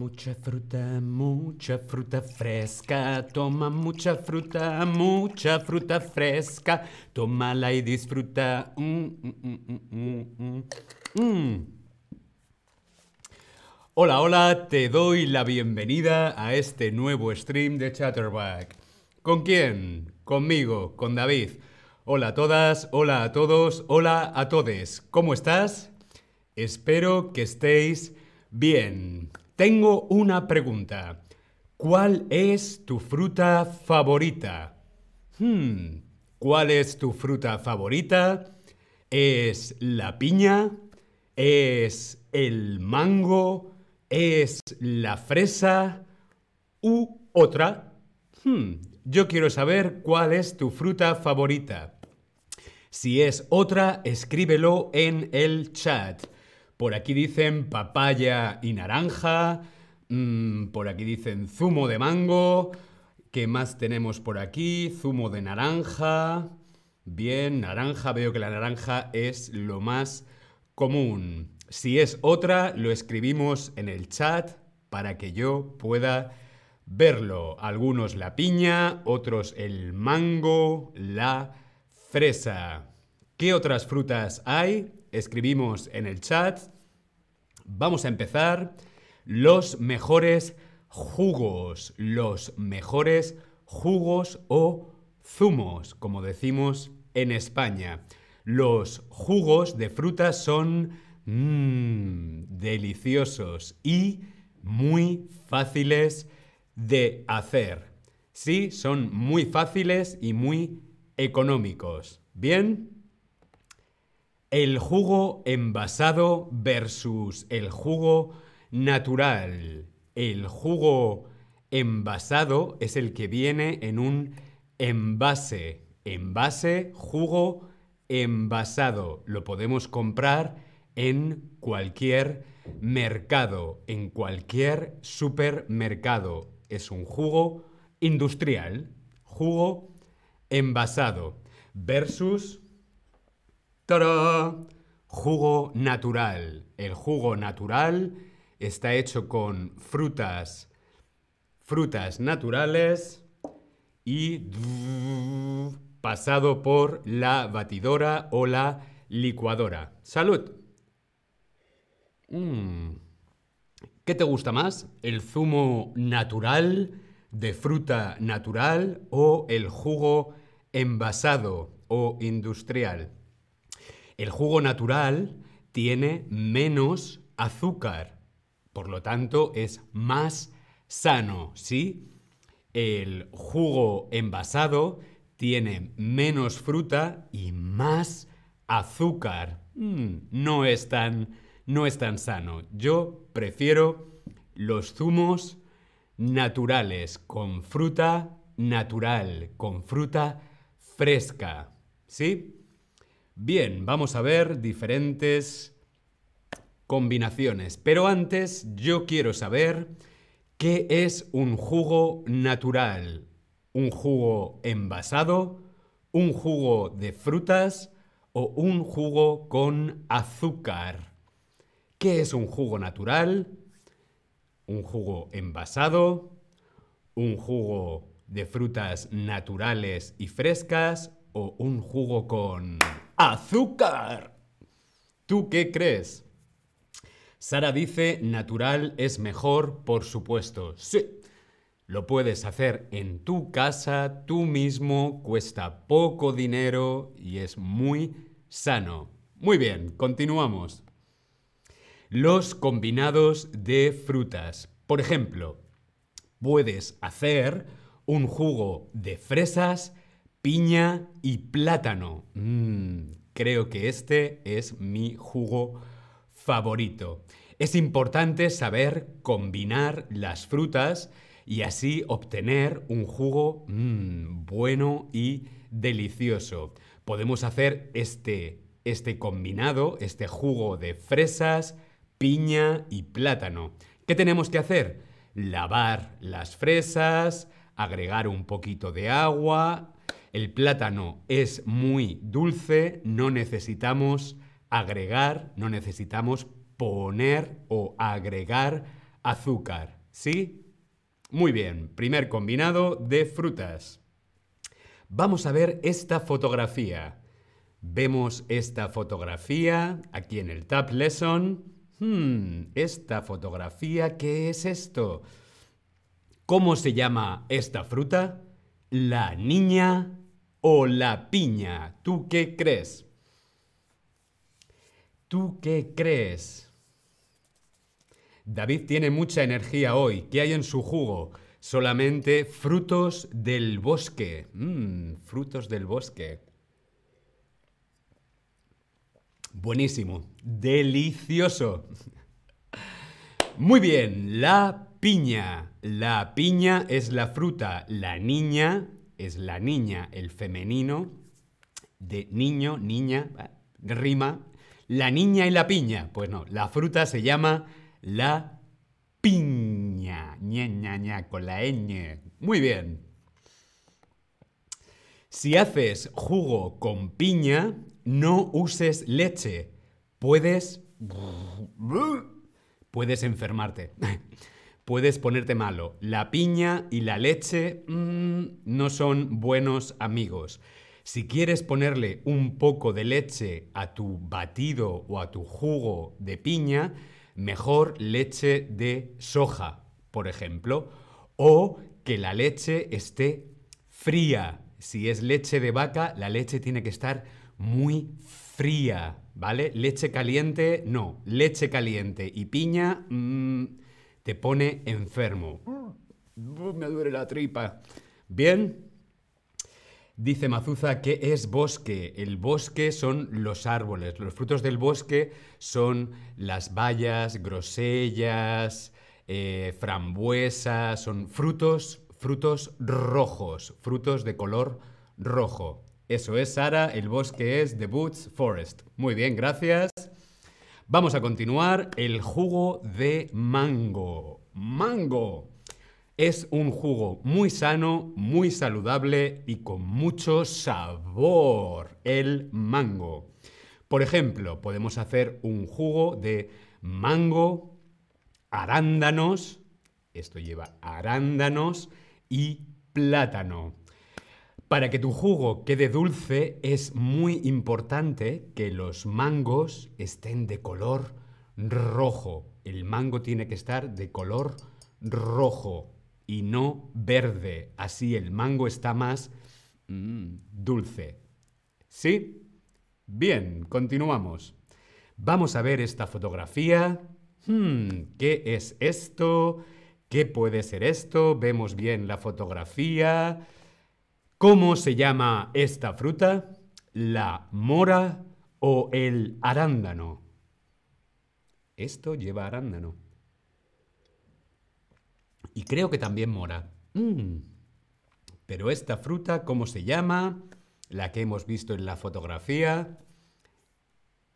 Mucha fruta, mucha fruta fresca. Toma mucha fruta, mucha fruta fresca. Tómala y disfruta. Mm, mm, mm, mm, mm, mm. Hola, hola, te doy la bienvenida a este nuevo stream de Chatterback. ¿Con quién? Conmigo, con David. Hola a todas, hola a todos, hola a todes. ¿Cómo estás? Espero que estéis bien. Tengo una pregunta. ¿Cuál es tu fruta favorita? Hmm, ¿cuál es tu fruta favorita? ¿Es la piña? ¿Es el mango? ¿Es la fresa? ¿U otra? Hmm, yo quiero saber cuál es tu fruta favorita. Si es otra, escríbelo en el chat. Por aquí dicen papaya y naranja. Mm, por aquí dicen zumo de mango. ¿Qué más tenemos por aquí? Zumo de naranja. Bien, naranja. Veo que la naranja es lo más común. Si es otra, lo escribimos en el chat para que yo pueda verlo. Algunos la piña, otros el mango, la fresa. ¿Qué otras frutas hay? Escribimos en el chat. Vamos a empezar. Los mejores jugos, los mejores jugos o zumos, como decimos en España. Los jugos de frutas son mmm, deliciosos y muy fáciles de hacer. Sí, son muy fáciles y muy económicos. ¿Bien? El jugo envasado versus el jugo natural. El jugo envasado es el que viene en un envase. Envase, jugo envasado. Lo podemos comprar en cualquier mercado, en cualquier supermercado. Es un jugo industrial, jugo envasado versus Jugo natural. El jugo natural está hecho con frutas, frutas naturales y pasado por la batidora o la licuadora. ¡Salud! Mm. ¿Qué te gusta más? ¿El zumo natural de fruta natural o el jugo envasado o industrial? El jugo natural tiene menos azúcar, por lo tanto es más sano, ¿sí? El jugo envasado tiene menos fruta y más azúcar. Mm, no, es tan, no es tan sano. Yo prefiero los zumos naturales, con fruta natural, con fruta fresca. ¿Sí? Bien, vamos a ver diferentes combinaciones. Pero antes yo quiero saber qué es un jugo natural. ¿Un jugo envasado? ¿Un jugo de frutas? ¿O un jugo con azúcar? ¿Qué es un jugo natural? ¿Un jugo envasado? ¿Un jugo de frutas naturales y frescas? ¿O un jugo con azúcar. ¿Tú qué crees? Sara dice, natural es mejor, por supuesto. Sí. Lo puedes hacer en tu casa, tú mismo, cuesta poco dinero y es muy sano. Muy bien, continuamos. Los combinados de frutas. Por ejemplo, puedes hacer un jugo de fresas piña y plátano. Mm, creo que este es mi jugo favorito. Es importante saber combinar las frutas y así obtener un jugo mm, bueno y delicioso. Podemos hacer este, este combinado, este jugo de fresas, piña y plátano. ¿Qué tenemos que hacer? Lavar las fresas, agregar un poquito de agua, el plátano es muy dulce, no necesitamos agregar, no necesitamos poner o agregar azúcar. ¿Sí? Muy bien, primer combinado de frutas. Vamos a ver esta fotografía. Vemos esta fotografía aquí en el Tab Lesson. Hmm, esta fotografía, ¿qué es esto? ¿Cómo se llama esta fruta? ¿La niña o la piña? ¿Tú qué crees? ¿Tú qué crees? David tiene mucha energía hoy. ¿Qué hay en su jugo? Solamente frutos del bosque. Mmm, frutos del bosque. Buenísimo. Delicioso. Muy bien, la piña. La piña es la fruta. La niña es la niña, el femenino. De niño, niña, rima. La niña y la piña. Pues no, la fruta se llama la piña. ña, ña, ña, con la ñ. Muy bien. Si haces jugo con piña, no uses leche. Puedes... Puedes enfermarte. Puedes ponerte malo. La piña y la leche mmm, no son buenos amigos. Si quieres ponerle un poco de leche a tu batido o a tu jugo de piña, mejor leche de soja, por ejemplo, o que la leche esté fría. Si es leche de vaca, la leche tiene que estar muy fría, ¿vale? Leche caliente, no. Leche caliente y piña mmm, te pone enfermo. Me duele la tripa. Bien. Dice Mazuza que es bosque. El bosque son los árboles. Los frutos del bosque son las bayas, grosellas, eh, frambuesas. Son frutos, frutos rojos, frutos de color rojo. Eso es, Sara, el bosque es The Boots Forest. Muy bien, gracias. Vamos a continuar. El jugo de mango. Mango. Es un jugo muy sano, muy saludable y con mucho sabor. El mango. Por ejemplo, podemos hacer un jugo de mango, arándanos, esto lleva arándanos y plátano. Para que tu jugo quede dulce es muy importante que los mangos estén de color rojo. El mango tiene que estar de color rojo y no verde. Así el mango está más mmm, dulce. ¿Sí? Bien, continuamos. Vamos a ver esta fotografía. Hmm, ¿Qué es esto? ¿Qué puede ser esto? Vemos bien la fotografía. ¿Cómo se llama esta fruta? ¿La mora o el arándano? Esto lleva arándano. Y creo que también mora. Mm. Pero esta fruta, ¿cómo se llama? La que hemos visto en la fotografía.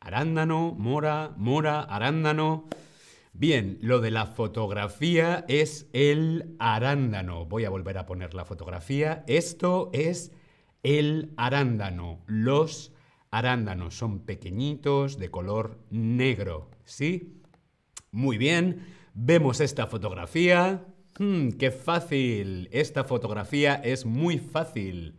Arándano, mora, mora, arándano. Bien, lo de la fotografía es el arándano. Voy a volver a poner la fotografía. Esto es el arándano. Los arándanos son pequeñitos de color negro. ¿Sí? Muy bien. Vemos esta fotografía. Hmm, ¡Qué fácil! Esta fotografía es muy fácil.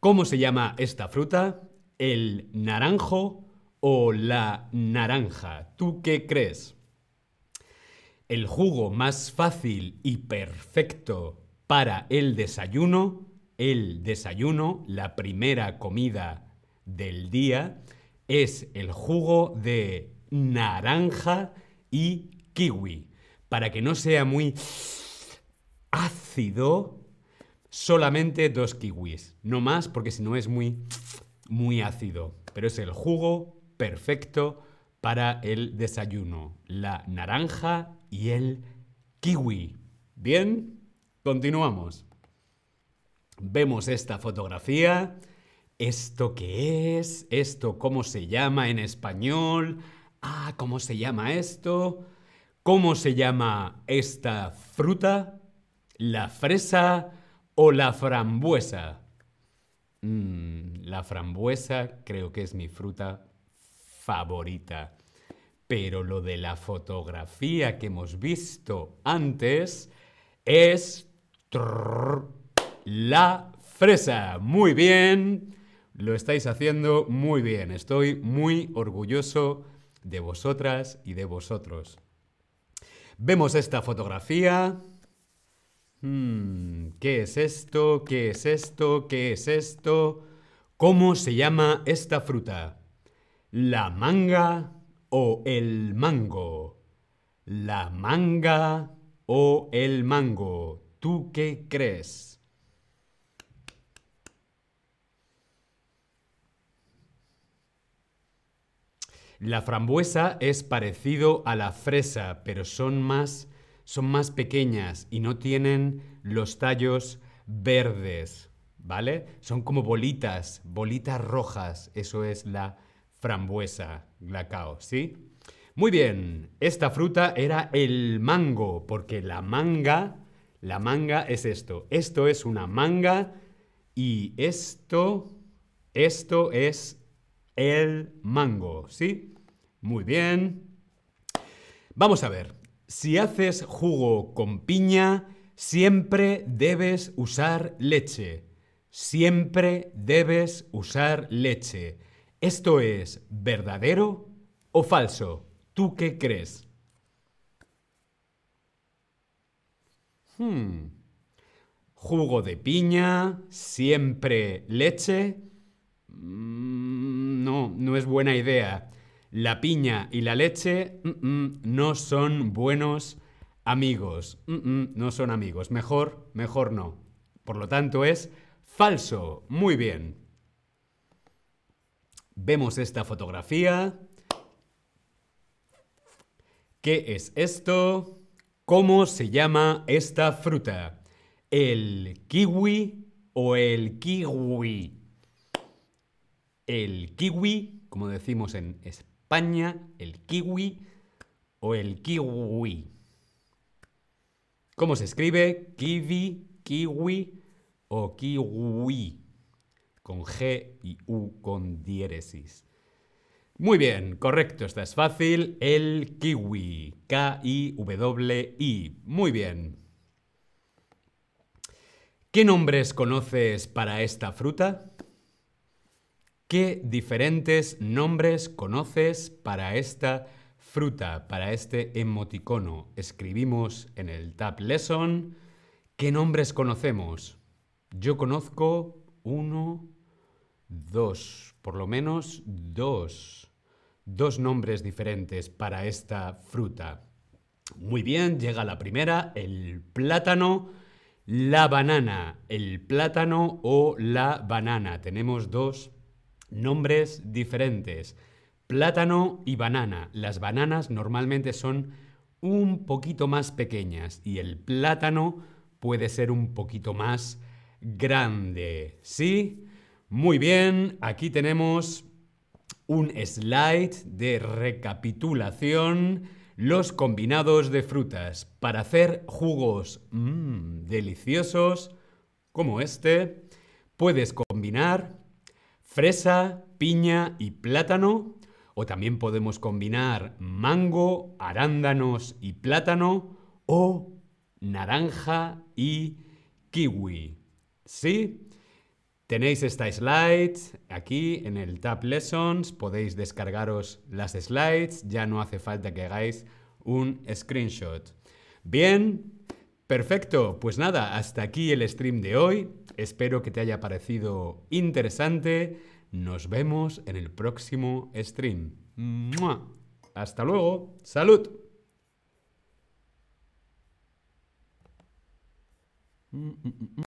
¿Cómo se llama esta fruta? ¿El naranjo o la naranja? ¿Tú qué crees? El jugo más fácil y perfecto para el desayuno, el desayuno, la primera comida del día, es el jugo de naranja y kiwi. Para que no sea muy ácido, solamente dos kiwis. No más porque si no es muy, muy ácido. Pero es el jugo perfecto para el desayuno. La naranja y el kiwi. Bien, continuamos. Vemos esta fotografía. ¿Esto qué es? ¿Esto cómo se llama en español? Ah, ¿cómo se llama esto? ¿Cómo se llama esta fruta? ¿La fresa o la frambuesa? Mm, la frambuesa creo que es mi fruta favorita. Pero lo de la fotografía que hemos visto antes es la fresa. Muy bien. Lo estáis haciendo muy bien. Estoy muy orgulloso de vosotras y de vosotros. Vemos esta fotografía. Hmm, ¿Qué es esto? ¿Qué es esto? ¿Qué es esto? ¿Cómo se llama esta fruta? ¿La manga o el mango? ¿La manga o el mango? ¿Tú qué crees? La frambuesa es parecido a la fresa, pero son más, son más pequeñas y no tienen los tallos verdes, ¿vale? Son como bolitas, bolitas rojas. Eso es la frambuesa, la cao, ¿sí? Muy bien, esta fruta era el mango, porque la manga, la manga es esto. Esto es una manga y esto, esto es el mango, ¿sí? Muy bien. Vamos a ver. Si haces jugo con piña, siempre debes usar leche. Siempre debes usar leche. ¿Esto es verdadero o falso? ¿Tú qué crees? Hmm. Jugo de piña, siempre leche. Mm, no, no es buena idea. La piña y la leche no son buenos amigos. no son amigos. Mejor, mejor no. Por lo tanto es falso. Muy bien. Vemos esta fotografía. ¿Qué es esto? ¿Cómo se llama esta fruta? ¿El kiwi o el kiwi? El kiwi, como decimos en España, el kiwi o el kiwi. ¿Cómo se escribe? Kiwi, kiwi o kiwi. Con G y U con diéresis. Muy bien, correcto, esta es fácil. El kiwi. K-I-W-I. Muy bien. ¿Qué nombres conoces para esta fruta? ¿Qué diferentes nombres conoces para esta fruta, para este emoticono? Escribimos en el Tab Lesson. ¿Qué nombres conocemos? Yo conozco uno, dos, por lo menos dos. Dos nombres diferentes para esta fruta. Muy bien, llega la primera, el plátano, la banana. El plátano o la banana. Tenemos dos Nombres diferentes. Plátano y banana. Las bananas normalmente son un poquito más pequeñas y el plátano puede ser un poquito más grande. ¿Sí? Muy bien, aquí tenemos un slide de recapitulación. Los combinados de frutas para hacer jugos mmm, deliciosos como este. Puedes combinar fresa, piña y plátano. O también podemos combinar mango, arándanos y plátano. O naranja y kiwi. ¿Sí? Tenéis esta slide aquí en el Tab Lessons. Podéis descargaros las slides. Ya no hace falta que hagáis un screenshot. Bien, perfecto. Pues nada, hasta aquí el stream de hoy. Espero que te haya parecido interesante. Nos vemos en el próximo stream. Hasta luego. Salud.